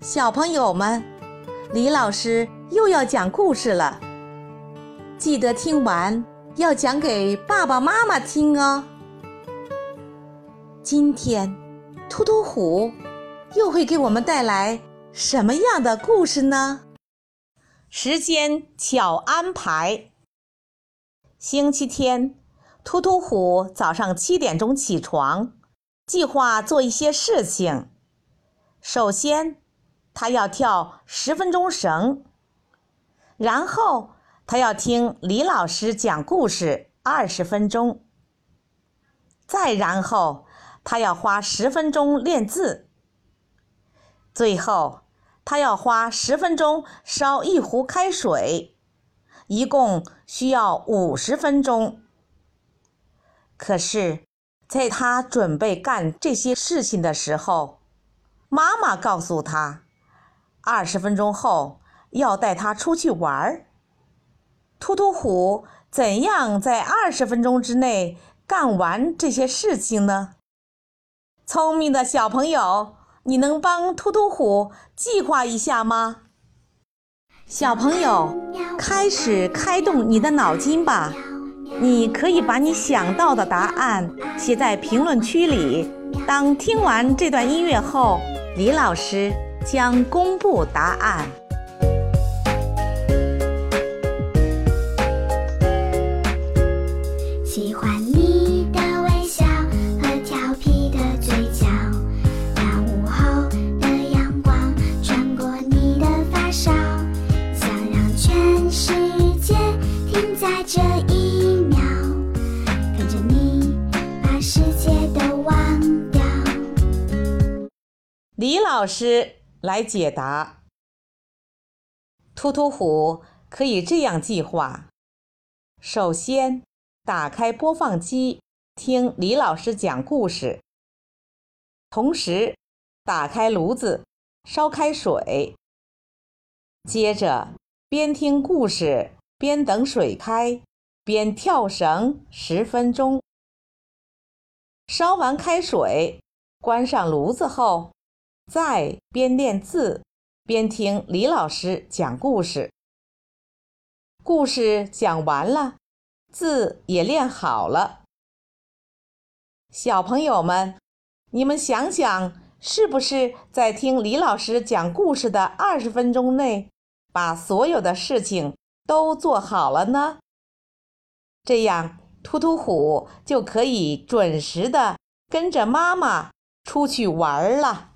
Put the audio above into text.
小朋友们，李老师又要讲故事了，记得听完要讲给爸爸妈妈听哦。今天，突突虎又会给我们带来什么样的故事呢？时间巧安排。星期天，突突虎早上七点钟起床，计划做一些事情。首先，他要跳十分钟绳，然后他要听李老师讲故事二十分钟，再然后他要花十分钟练字，最后他要花十分钟烧一壶开水，一共需要五十分钟。可是，在他准备干这些事情的时候，妈妈告诉他，二十分钟后要带他出去玩儿。突突虎怎样在二十分钟之内干完这些事情呢？聪明的小朋友，你能帮突突虎计划一下吗？小朋友，开始开动你的脑筋吧！你可以把你想到的答案写在评论区里。当听完这段音乐后，李老师将公布答案。喜欢你的微笑和调皮的嘴角，那午后的阳光穿过你的发梢，想让全世界停在这一秒，跟着你把世界都忘掉。李老师来解答。突突虎可以这样计划：首先，打开播放机，听李老师讲故事；同时，打开炉子，烧开水。接着，边听故事边等水开，边跳绳十分钟。烧完开水，关上炉子后。在边练字边听李老师讲故事。故事讲完了，字也练好了。小朋友们，你们想想，是不是在听李老师讲故事的二十分钟内，把所有的事情都做好了呢？这样，突突虎就可以准时的跟着妈妈出去玩了。